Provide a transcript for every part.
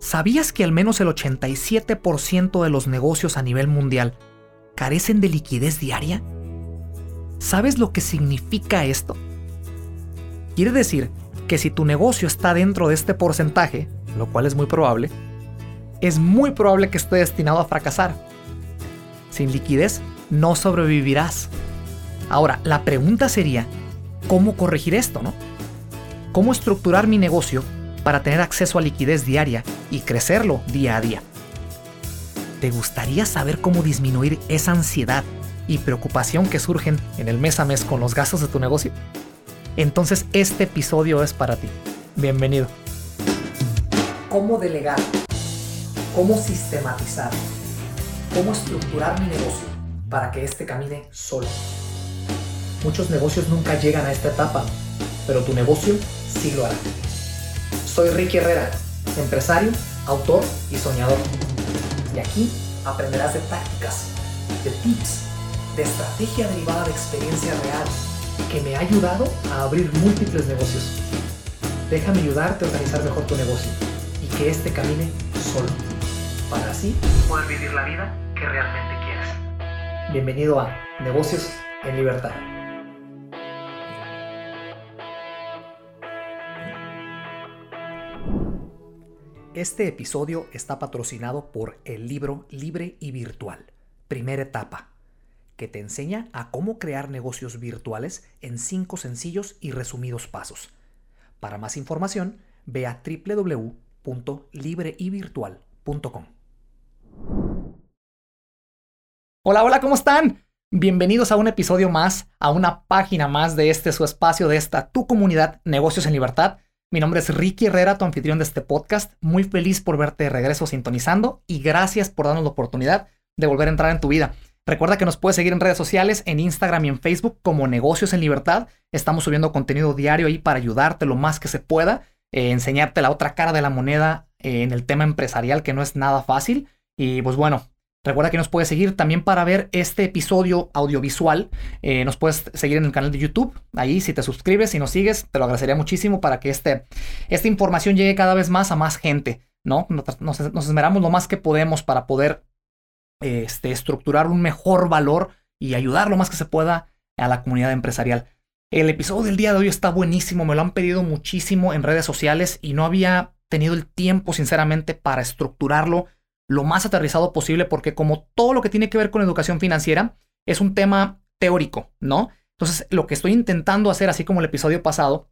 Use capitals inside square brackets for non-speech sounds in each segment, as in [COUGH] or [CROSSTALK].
¿Sabías que al menos el 87% de los negocios a nivel mundial carecen de liquidez diaria? ¿Sabes lo que significa esto? Quiere decir que si tu negocio está dentro de este porcentaje, lo cual es muy probable, es muy probable que esté destinado a fracasar. Sin liquidez no sobrevivirás. Ahora, la pregunta sería, ¿cómo corregir esto, no? ¿Cómo estructurar mi negocio para tener acceso a liquidez diaria y crecerlo día a día. ¿Te gustaría saber cómo disminuir esa ansiedad y preocupación que surgen en el mes a mes con los gastos de tu negocio? Entonces este episodio es para ti. Bienvenido. ¿Cómo delegar? ¿Cómo sistematizar? ¿Cómo estructurar mi negocio para que éste camine solo? Muchos negocios nunca llegan a esta etapa, pero tu negocio sí lo hará. Soy Ricky Herrera, empresario, autor y soñador. Y aquí aprenderás de tácticas, de tips, de estrategia derivada de experiencia real que me ha ayudado a abrir múltiples negocios. Déjame ayudarte a organizar mejor tu negocio y que éste camine solo, para así poder vivir la vida que realmente quieres. Bienvenido a Negocios en Libertad. Este episodio está patrocinado por el libro Libre y Virtual, primera etapa, que te enseña a cómo crear negocios virtuales en cinco sencillos y resumidos pasos. Para más información, ve a www.libreyvirtual.com. Hola, hola, ¿cómo están? Bienvenidos a un episodio más, a una página más de este su espacio, de esta tu comunidad Negocios en Libertad. Mi nombre es Ricky Herrera, tu anfitrión de este podcast. Muy feliz por verte de regreso sintonizando y gracias por darnos la oportunidad de volver a entrar en tu vida. Recuerda que nos puedes seguir en redes sociales, en Instagram y en Facebook como Negocios en Libertad. Estamos subiendo contenido diario ahí para ayudarte lo más que se pueda, eh, enseñarte la otra cara de la moneda eh, en el tema empresarial que no es nada fácil. Y pues bueno, Recuerda que nos puedes seguir también para ver este episodio audiovisual. Eh, nos puedes seguir en el canal de YouTube. Ahí, si te suscribes y nos sigues, te lo agradecería muchísimo para que este, esta información llegue cada vez más a más gente. ¿no? Nos, esmeramos lo más que podemos para poder este, estructurar un mejor valor y ayudar lo más que se pueda a la comunidad empresarial. El episodio del día de hoy está buenísimo, me lo han pedido muchísimo en redes sociales y no había tenido el tiempo, sinceramente, para estructurarlo lo más aterrizado posible porque como todo lo que tiene que ver con educación financiera es un tema teórico, ¿no? Entonces, lo que estoy intentando hacer, así como el episodio pasado,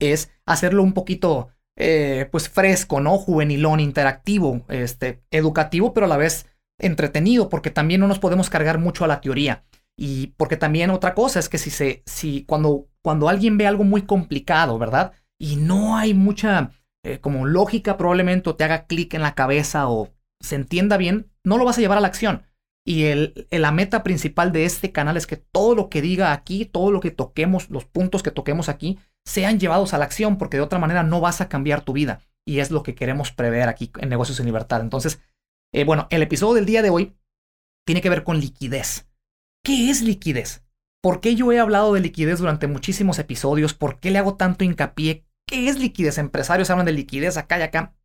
es hacerlo un poquito, eh, pues, fresco, ¿no? Juvenilón, interactivo, este, educativo, pero a la vez entretenido, porque también no nos podemos cargar mucho a la teoría. Y porque también otra cosa es que si se, si cuando, cuando alguien ve algo muy complicado, ¿verdad? Y no hay mucha eh, como lógica, probablemente te haga clic en la cabeza o se entienda bien, no lo vas a llevar a la acción. Y el, la meta principal de este canal es que todo lo que diga aquí, todo lo que toquemos, los puntos que toquemos aquí, sean llevados a la acción, porque de otra manera no vas a cambiar tu vida. Y es lo que queremos prever aquí en Negocios en Libertad. Entonces, eh, bueno, el episodio del día de hoy tiene que ver con liquidez. ¿Qué es liquidez? ¿Por qué yo he hablado de liquidez durante muchísimos episodios? ¿Por qué le hago tanto hincapié? ¿Qué es liquidez? Empresarios hablan de liquidez acá y acá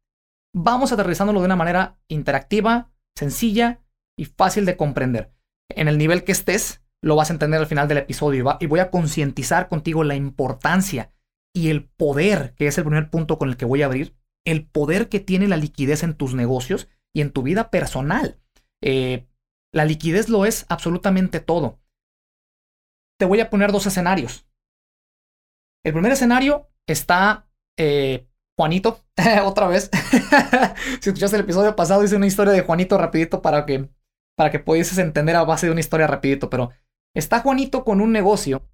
vamos aterrizándolo de una manera interactiva, sencilla y fácil de comprender. En el nivel que estés, lo vas a entender al final del episodio y, voy a concientizar contigo la importancia y el poder, que es el primer punto con el que voy a abrir, el poder que tiene la liquidez en tus negocios y en tu vida personal. Eh, la liquidez lo es absolutamente todo. Te voy a poner dos escenarios. El primer escenario está eh, Juanito, [LAUGHS] otra vez. [LAUGHS] si escuchaste el episodio pasado, hice una historia de Juanito rapidito para que, para que pudieses entender a base de una historia rapidito. Pero está Juanito con un negocio,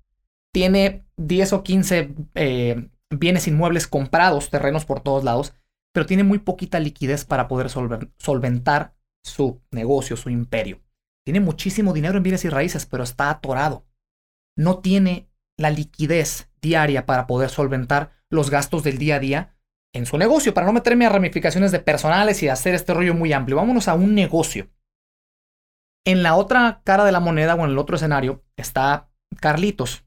tiene 10 o 15 eh, bienes inmuebles comprados, terrenos por todos lados, pero tiene muy poquita liquidez para poder solventar su negocio, su imperio. Tiene muchísimo dinero en bienes y raíces, pero está atorado. No tiene la liquidez diaria para poder solventar los gastos del día a día en su negocio, para no meterme a ramificaciones de personales y hacer este rollo muy amplio. Vámonos a un negocio. En la otra cara de la moneda o en el otro escenario está Carlitos.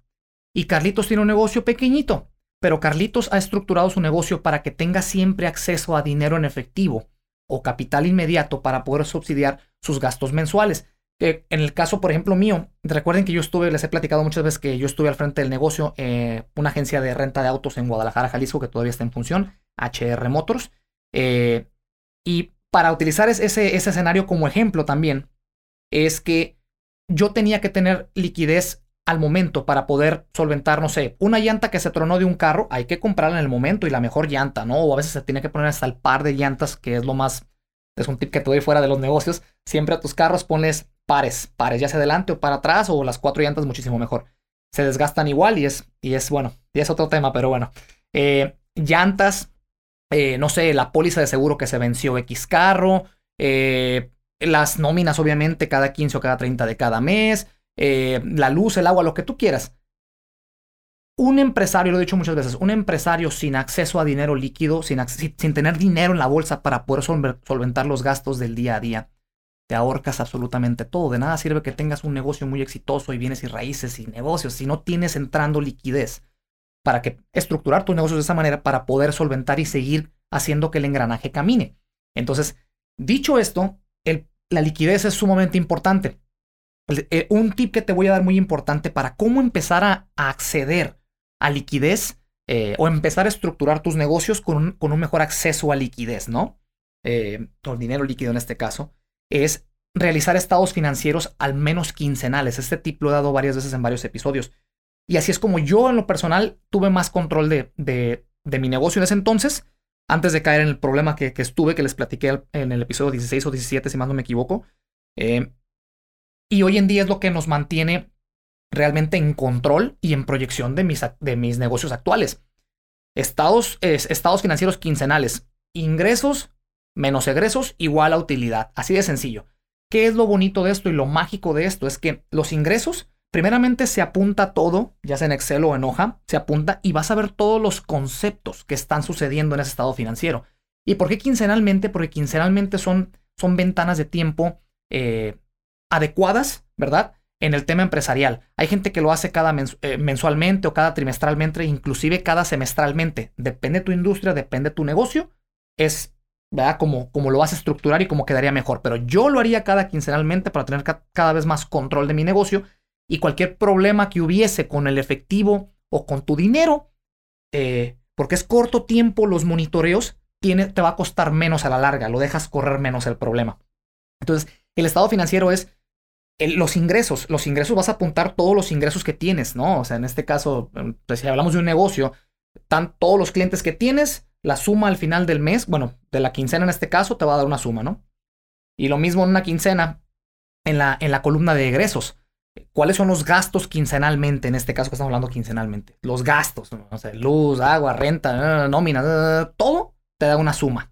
Y Carlitos tiene un negocio pequeñito. pero Carlitos ha estructurado su negocio para que tenga siempre acceso a dinero en efectivo o capital inmediato para poder subsidiar sus gastos mensuales. Que en el caso, por ejemplo, mío, recuerden que yo estuve, les he platicado muchas veces que yo estuve al frente del negocio, eh, una agencia de renta de autos en Guadalajara, Jalisco, que todavía está en función, HR Motors. Eh, y para utilizar ese, ese escenario como ejemplo también, es que yo tenía que tener liquidez al momento para poder solventar, no sé, una llanta que se tronó de un carro, hay que comprarla en el momento y la mejor llanta, ¿no? O a veces se tiene que poner hasta el par de llantas, que es lo más, es un tip que te doy fuera de los negocios. Siempre a tus carros pones pares, pares, ya sea adelante o para atrás, o las cuatro llantas muchísimo mejor. Se desgastan igual y es, y es bueno, y es otro tema, pero bueno. Eh, llantas, eh, no sé, la póliza de seguro que se venció X carro, eh, las nóminas obviamente cada 15 o cada 30 de cada mes, la luz, el agua, lo que tú quieras. Un empresario, lo he dicho muchas veces, un empresario sin acceso a dinero líquido, sin, sin tener dinero en la bolsa para poder solventar los gastos del día a día, te ahorcas absolutamente todo. De nada sirve que tengas un negocio muy exitoso y bienes y raíces y negocios si no tienes entrando liquidez para que estructurar tus negocios de esa manera para poder solventar y seguir haciendo que el engranaje camine. Entonces, dicho esto, la liquidez es sumamente importante. Eh, un tip que te voy a dar muy importante para cómo empezar a, acceder a liquidez eh, o empezar a estructurar tus negocios con un, mejor acceso a liquidez, ¿no? Eh, o dinero líquido en este caso, es realizar estados financieros al menos quincenales. Este tip lo he dado varias veces en varios episodios. Y así es como yo en lo personal tuve más control de, mi negocio en ese entonces, antes de caer en el problema que, que, estuve, que les platiqué en el episodio 16 o 17, si más no me equivoco. Eh, y hoy en día es lo que nos mantiene realmente en control y en proyección de mis, de mis negocios actuales. Estados, estados financieros quincenales. Ingresos menos egresos igual a utilidad. Así de sencillo. ¿Qué es lo bonito de esto y lo mágico de esto? Es que los ingresos, primeramente se apunta todo, ya sea en Excel o en hoja, se apunta y vas a ver todos los conceptos que están sucediendo en ese estado financiero. ¿Y por qué quincenalmente? Porque quincenalmente son, son ventanas de tiempo eh, adecuadas, ¿verdad? En el tema empresarial. Hay gente que lo hace cada eh, mensualmente o cada trimestralmente, inclusive cada semestralmente. Depende de tu industria, depende de tu negocio. Es, ¿verdad? Como, como lo vas a estructurar y cómo quedaría mejor. Pero yo lo haría cada quincenalmente para tener cada vez más control de mi negocio y cualquier problema que hubiese con el efectivo o con tu dinero, eh, porque es corto tiempo los monitoreos, tiene, te va a costar menos a la larga, lo dejas correr menos el problema. Entonces, el estado financiero es los ingresos, los ingresos vas a apuntar todos los ingresos que tienes, ¿no? O sea, en este caso, em, pues, si hablamos de un negocio, están todos los clientes que tienes, la suma al final del mes, bueno, de la quincena en este caso, te va a dar una suma, ¿no? Y lo mismo en una quincena, en la, en la columna de egresos. ¿Cuáles son los gastos quincenalmente? En este caso que estamos hablando quincenalmente. Los gastos, ¿no? o sea, luz, agua, renta, nómina, todo te da una suma.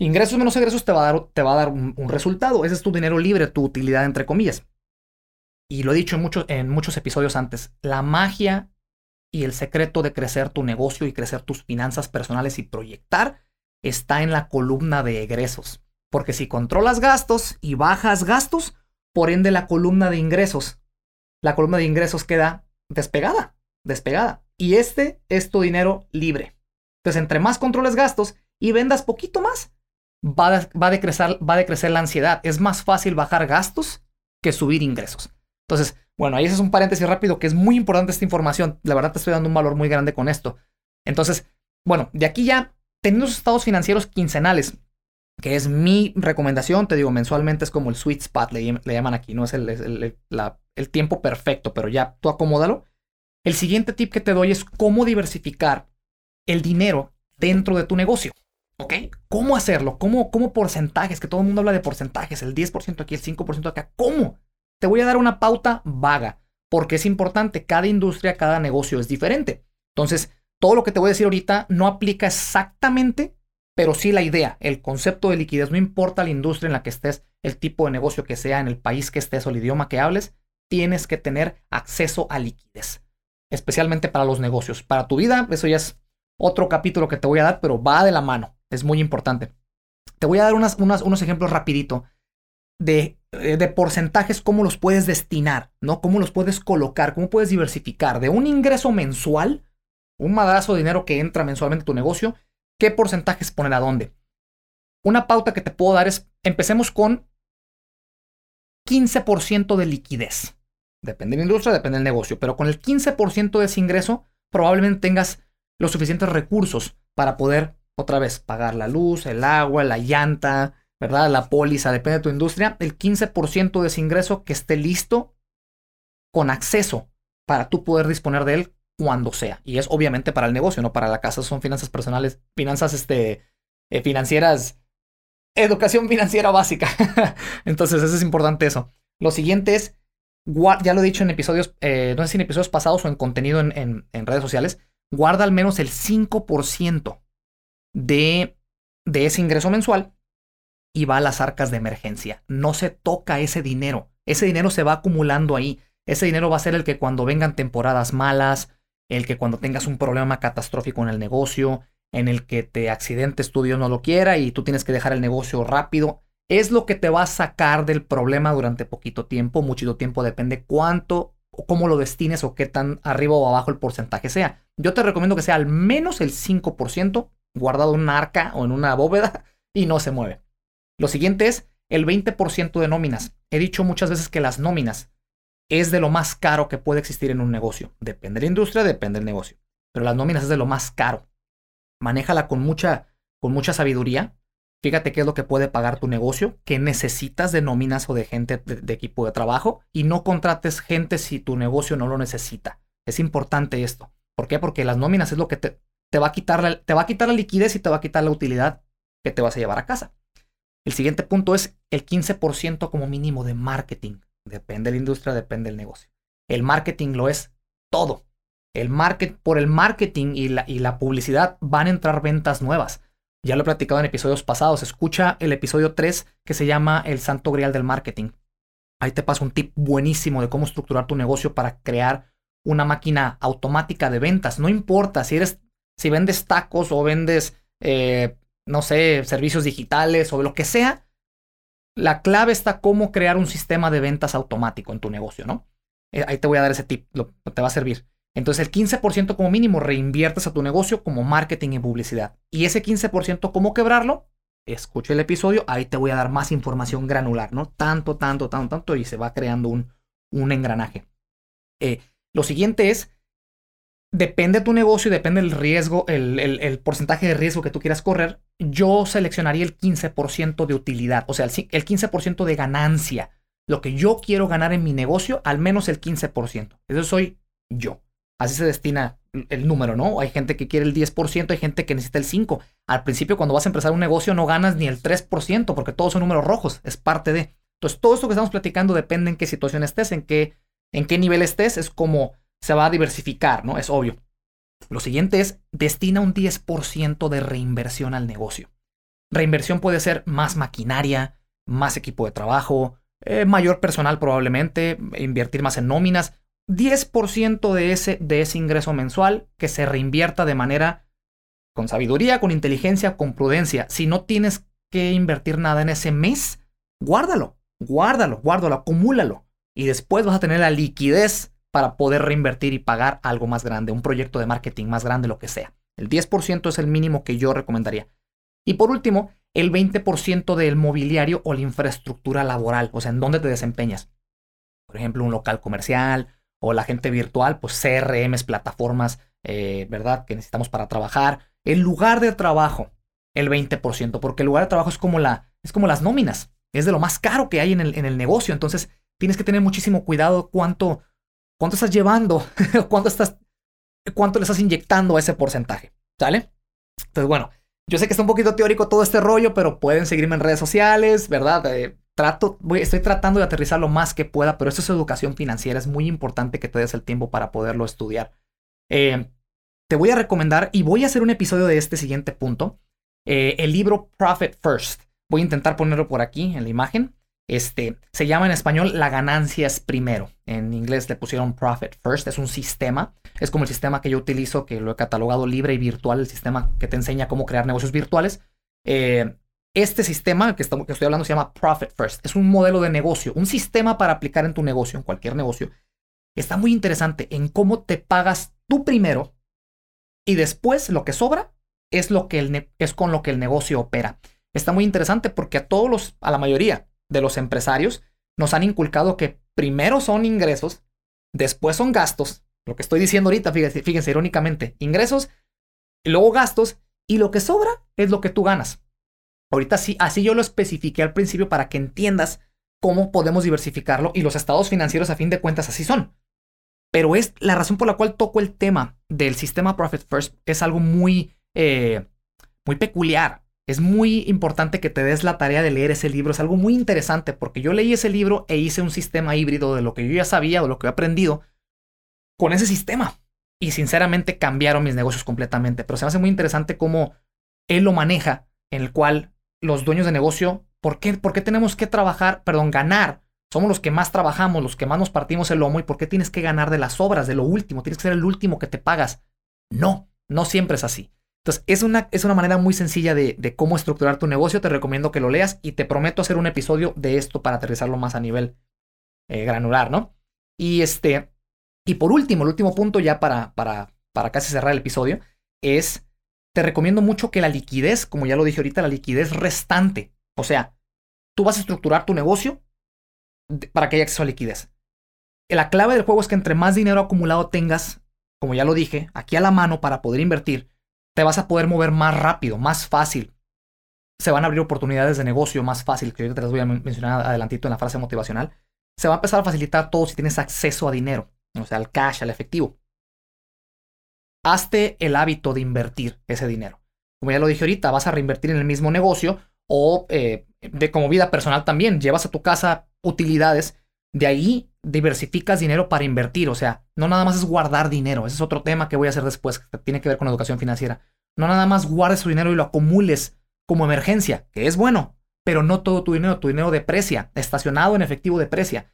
Ingresos menos egresos te va a dar, te va a dar un, resultado. Ese es tu dinero libre, tu utilidad, entre comillas. Y lo he dicho en, en muchos episodios antes. La magia y el secreto de crecer tu negocio y crecer tus finanzas personales y proyectar está en la columna de egresos. Porque si controlas gastos y bajas gastos, por ende la columna de ingresos, la columna de ingresos queda despegada, despegada. Y este es tu dinero libre. Entonces, entre más controles gastos y vendas poquito más, va a, va, a decrecer, va a decrecer la ansiedad. Es más fácil bajar gastos que subir ingresos. Entonces, bueno, ahí ese es un paréntesis rápido que es muy importante esta información. La verdad te estoy dando un valor muy grande con esto. Entonces, bueno, de aquí ya, teniendo los estados financieros quincenales, que es mi recomendación, te digo, mensualmente es como el sweet spot, le, llaman aquí, no es el, el, el tiempo perfecto, pero ya tú acomódalo. El siguiente tip que te doy es cómo diversificar el dinero dentro de tu negocio. ¿Ok? ¿Cómo hacerlo? ¿Cómo, ¿Cómo porcentajes? Que todo el mundo habla de porcentajes, el 10% aquí, el 5% acá. ¿Cómo? Te voy a dar una pauta vaga, porque es importante, cada industria, cada negocio es diferente. Entonces, todo lo que te voy a decir ahorita no aplica exactamente, pero sí la idea, el concepto de liquidez, no importa la industria en la que estés, el tipo de negocio que sea, en el país que estés o el idioma que hables, tienes que tener acceso a liquidez, especialmente para los negocios. Para tu vida, eso ya es otro capítulo que te voy a dar, pero va de la mano. Es muy importante. Te voy a dar unos ejemplos rapidito de, eh, de, porcentajes, cómo los puedes destinar, ¿no? Cómo los puedes colocar, cómo puedes diversificar. De un ingreso mensual, un madrazo de dinero que entra mensualmente a tu negocio, ¿qué porcentajes poner a dónde? Una pauta que te puedo dar es, empecemos con 15% de liquidez. Depende de la industria, depende del negocio, pero con el 15% de ese ingreso probablemente tengas los suficientes recursos para poder otra vez pagar la luz, el agua, la llanta, ¿verdad? La póliza, depende de tu industria, el 15% de ese ingreso que esté listo con acceso para tú poder disponer de él cuando sea. Y es obviamente para el negocio, no para la casa, son finanzas personales, finanzas este, eh, financieras, educación financiera básica. [LAUGHS] Entonces, eso es importante eso. Lo siguiente es, ya lo he dicho en episodios, eh, no sé si en episodios pasados o en contenido en, en redes sociales, guarda al menos el 5% de, de ese ingreso mensual y va a las arcas de emergencia. No se toca ese dinero. Ese dinero se va acumulando ahí. Ese dinero va a ser el que cuando vengan temporadas malas, el que cuando tengas un problema catastrófico en el negocio, en el que te accidentes tu Dios no lo quiera y tú tienes que dejar el negocio rápido, es lo que te va a sacar del problema durante poquito tiempo, mucho tiempo, depende cuánto o cómo lo destines o qué tan arriba o abajo el porcentaje sea. Yo te recomiendo que sea al menos el 5% guardado en una arca o en una bóveda y no se mueve. Lo siguiente es el 20% de nóminas. He dicho muchas veces que las nóminas es de lo más caro que puede existir en un negocio. Depende de la industria, depende del negocio. Pero las nóminas es de lo más caro. Manéjala con mucha, con mucha sabiduría. Fíjate qué es lo que puede pagar tu negocio, qué necesitas de nóminas o de gente de, equipo de trabajo y no contrates gente si tu negocio no lo necesita. Es importante esto. ¿Por qué? Porque las nóminas es lo que te, te, va a quitar la, te va a quitar la liquidez y te va a quitar la utilidad que te vas a llevar a casa. El siguiente punto es el 15% como mínimo de marketing. Depende de la industria, depende del negocio. El marketing lo es todo. El market, por el marketing y la, y la publicidad van a entrar ventas nuevas. Ya lo he platicado en episodios pasados. Escucha el episodio 3 que se llama El Santo Grial del Marketing. Ahí te paso un tip buenísimo de cómo estructurar tu negocio para crear una máquina automática de ventas. No importa si eres, si vendes tacos o vendes, eh, no sé, servicios digitales o lo que sea, la clave está cómo crear un sistema de ventas automático en tu negocio, ¿no? Eh, ahí te voy a dar ese tip, te va a servir. Entonces el 15% como mínimo reinviertes a tu negocio como marketing y publicidad. Y ese 15% cómo quebrarlo, escucha el episodio, ahí te voy a dar más información granular, ¿no? Tanto, tanto, tanto, tanto, y se va creando un, un engranaje. Eh, lo siguiente es depende de tu negocio y depende del riesgo, el, porcentaje de riesgo que tú quieras correr, yo seleccionaría el 15% de utilidad, o sea, el, 15% de ganancia. Lo que yo quiero ganar en mi negocio, al menos el 15%. Eso soy yo. Así se destina el número, ¿no? Hay gente que quiere el 10%, hay gente que necesita el 5%. Al principio, cuando vas a empezar un negocio, no ganas ni el 3%, porque todos son números rojos, es parte de. Entonces, todo esto que estamos platicando depende en qué situación estés, en qué, en qué nivel estés, es como se va a diversificar, ¿no? Es obvio. Lo siguiente es, destina un 10% de reinversión al negocio. Reinversión puede ser más maquinaria, más equipo de trabajo, eh, mayor personal probablemente, invertir más en nóminas. 10% de ese, de ese ingreso mensual que se reinvierta de manera con sabiduría, con inteligencia, con prudencia. Si no tienes que invertir nada en ese mes, guárdalo, guárdalo, guárdalo, acumúlalo. Y después vas a tener la liquidez para poder reinvertir y pagar algo más grande, un proyecto de marketing más grande, lo que sea. El 10% es el mínimo que yo recomendaría. Y por último, el 20% del mobiliario o la infraestructura laboral, o sea, en dónde te desempeñas. Por ejemplo, un local comercial o la gente virtual, pues CRMs, plataformas, eh, ¿verdad? Que necesitamos para trabajar. El lugar de trabajo, el 20%, porque el lugar de trabajo es como, la, es como las nóminas, es de lo más caro que hay en el, en el negocio. Entonces, tienes que tener muchísimo cuidado cuánto, cuánto estás llevando, [LAUGHS] cuánto estás, cuánto le estás inyectando a ese porcentaje, ¿sale? Entonces, bueno, yo sé que está un poquito teórico todo este rollo, pero pueden seguirme en redes sociales, ¿verdad? Eh, trato, estoy tratando de aterrizar lo más que pueda, pero esto es educación financiera, es muy importante que te des el tiempo para poderlo estudiar. Eh, te voy a recomendar y voy a hacer un episodio de este siguiente punto, eh, el libro Profit First. Voy a intentar ponerlo por aquí en la imagen. Este, se llama en español La ganancia es primero. En inglés le pusieron Profit First. Es un sistema. Es como el sistema que yo utilizo, que lo he catalogado libre y virtual, el sistema que te enseña cómo crear negocios virtuales. Eh, este sistema que, que estoy hablando se llama Profit First. Es un modelo de negocio, un sistema para aplicar en tu negocio, en cualquier negocio. Está muy interesante en cómo te pagas tú primero y después lo que sobra es, lo que es con lo que el negocio opera. Está muy interesante porque a todos los, a la mayoría de los empresarios, nos han inculcado que primero son ingresos, después son gastos, lo que estoy diciendo ahorita, fíjense, fíjense irónicamente, ingresos, y luego gastos, y lo que sobra es lo que tú ganas. Ahorita sí, así yo lo especifiqué al principio para que entiendas cómo podemos diversificarlo y los estados financieros a fin de cuentas así son. Pero es la razón por la cual toco el tema del sistema Profit First es algo muy, eh, muy peculiar. Es muy importante que te des la tarea de leer ese libro. Es algo muy interesante porque yo leí ese libro e hice un sistema híbrido de lo que yo ya sabía o lo que he aprendido con ese sistema. Y sinceramente cambiaron mis negocios completamente. Pero se me hace muy interesante cómo él lo maneja, en el cual los dueños de negocio, ¿por qué, ¿por qué tenemos que trabajar, perdón, ganar? Somos los que más trabajamos, los que más nos partimos el lomo. ¿Y por qué tienes que ganar de las obras, de lo último? Tienes que ser el último que te pagas. No, no siempre es así. Entonces, es una, es una manera muy sencilla de, cómo estructurar tu negocio. Te recomiendo que lo leas y te prometo hacer un episodio de esto para aterrizarlo más a nivel eh, granular, ¿no? Y este, y por último, el último punto ya para, para, para casi cerrar el episodio, es, te recomiendo mucho que la liquidez, como ya lo dije ahorita, la liquidez restante, o sea, tú vas a estructurar tu negocio para que haya acceso a liquidez. La clave del juego es que entre más dinero acumulado tengas, como ya lo dije, aquí a la mano para poder invertir, te vas a poder mover más rápido, más fácil. Se van a abrir oportunidades de negocio más fácil, que yo te las voy a mencionar adelantito en la frase motivacional. Se va a empezar a facilitar todo si tienes acceso a dinero, o sea, al cash, al efectivo. Hazte el hábito de invertir ese dinero. Como ya lo dije ahorita, vas a reinvertir en el mismo negocio o eh, de como vida personal también. Llevas a tu casa utilidades, de ahí diversificas dinero para invertir. O sea, no nada más es guardar dinero. Ese es otro tema que voy a hacer después, que tiene que ver con educación financiera. No nada más guardes tu dinero y lo acumules como emergencia, que es bueno, pero no todo tu dinero. Tu dinero deprecia, estacionado en efectivo deprecia.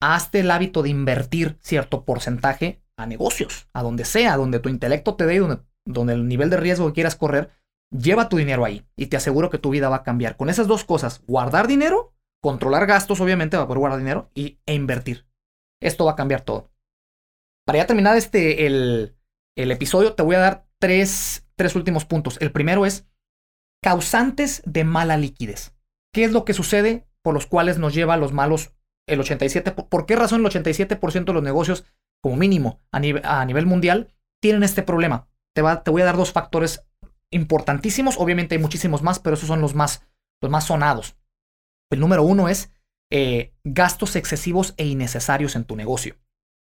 Hazte el hábito de invertir cierto porcentaje a negocios, a donde sea, donde tu intelecto te dé, donde, donde el nivel de riesgo que quieras correr, lleva tu dinero ahí y te aseguro que tu vida va a cambiar. Con esas dos cosas, guardar dinero, controlar gastos, obviamente, va a poder guardar dinero y, e invertir. Esto va a cambiar todo. Para ya terminar este, el, episodio, te voy a dar tres, tres últimos puntos. El primero es causantes de mala liquidez. ¿Qué es lo que sucede por los cuales nos lleva a los malos el 87? ¿Por qué razón el 87% de los negocios, como mínimo a, a nivel mundial, tienen este problema? Te, va, te, voy a dar dos factores importantísimos. Obviamente hay muchísimos más, pero esos son los más, los más sonados. El número uno es eh, gastos excesivos e innecesarios en tu negocio.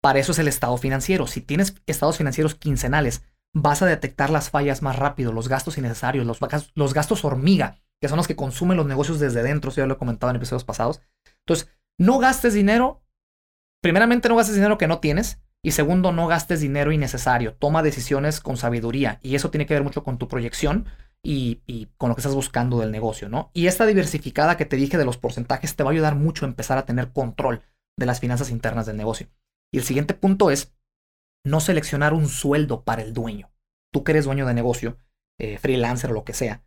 Para eso es el estado financiero. Si tienes estados financieros quincenales, vas a detectar las fallas más rápido, los gastos innecesarios, los, gastos hormiga, que son los que consumen los negocios desde dentro, eso ya lo he comentado en episodios pasados. Entonces, no gastes dinero. Primeramente, no gastes dinero que no tienes. Y segundo, no gastes dinero innecesario. Toma decisiones con sabiduría. Y eso tiene que ver mucho con tu proyección y, con lo que estás buscando del negocio, ¿no? Y esta diversificada que te dije de los porcentajes te va a ayudar mucho a empezar a tener control de las finanzas internas del negocio. Y el siguiente punto es no seleccionar un sueldo para el dueño. Tú que eres dueño de negocio, eh, freelancer o lo que sea,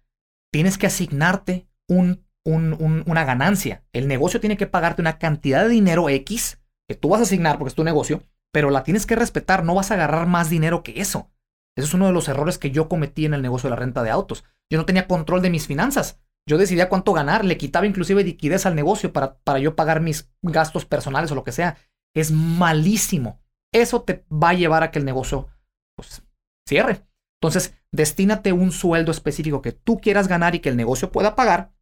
tienes que asignarte un, una ganancia. El negocio tiene que pagarte una cantidad de dinero X que tú vas a asignar porque es tu negocio, pero la tienes que respetar, no vas a agarrar más dinero que eso. Ese es uno de los errores que yo cometí en el negocio de la renta de autos. Yo no tenía control de mis finanzas. Yo decidía cuánto ganar, le quitaba inclusive liquidez al negocio para, para yo pagar mis gastos personales o lo que sea. Es malísimo. Eso te va a llevar a que el negocio pues, cierre. Entonces, destínate un sueldo específico que tú quieras ganar y que el negocio pueda pagar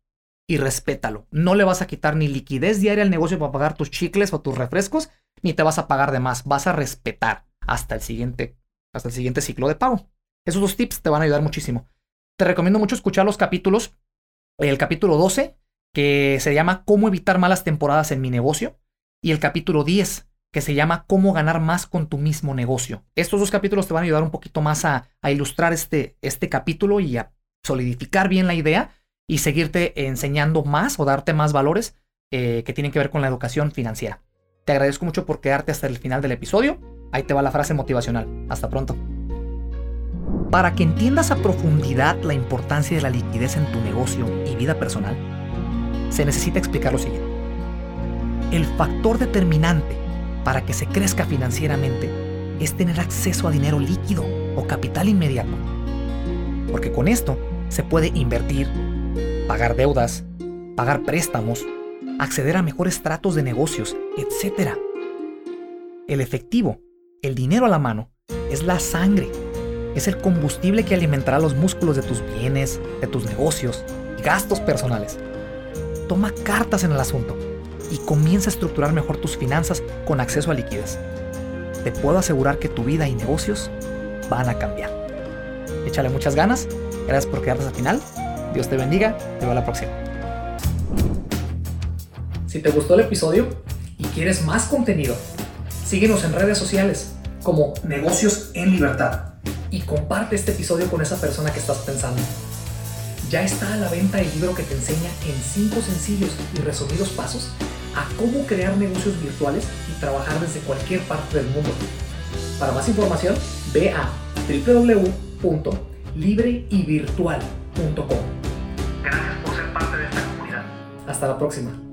y respétalo. No le vas a quitar ni liquidez diaria al negocio para pagar tus chicles o tus refrescos, ni te vas a pagar de más. Vas a respetar hasta el siguiente hasta el siguiente ciclo de pago. Esos dos tips te van a ayudar muchísimo. Te recomiendo mucho escuchar los capítulos. El capítulo 12, que se llama Cómo evitar malas temporadas en mi negocio. Y el capítulo 10, que se llama Cómo ganar más con tu mismo negocio. Estos dos capítulos te van a ayudar un poquito más a, ilustrar este, este capítulo y a solidificar bien la idea y seguirte enseñando más o darte más valores eh, que tienen que ver con la educación financiera. Te agradezco mucho por quedarte hasta el final del episodio. Ahí te va la frase motivacional. Hasta pronto. Para que entiendas a profundidad la importancia de la liquidez en tu negocio y vida personal, se necesita explicar lo siguiente. El factor determinante para que se crezca financieramente es tener acceso a dinero líquido o capital inmediato. Porque con esto se puede invertir, pagar deudas, pagar préstamos, acceder a mejores tratos de negocios, etc. El efectivo, el dinero a la mano, es la sangre. Es el combustible que alimentará los músculos de tus bienes, de tus negocios y gastos personales. Toma cartas en el asunto y comienza a estructurar mejor tus finanzas con acceso a liquidez. Te puedo asegurar que tu vida y negocios van a cambiar. Échale muchas ganas. Gracias por quedarte hasta el final. Dios te bendiga. Te veo la próxima. Si te gustó el episodio y quieres más contenido, síguenos en redes sociales como Negocios en Libertad y comparte este episodio con esa persona que estás pensando. Ya está a la venta el libro que te enseña en 5 sencillos y resumidos pasos a cómo crear negocios virtuales y trabajar desde cualquier parte del mundo. Para más información, ve a www.libreyvirtual.com. Gracias por ser parte de esta comunidad. Hasta la próxima.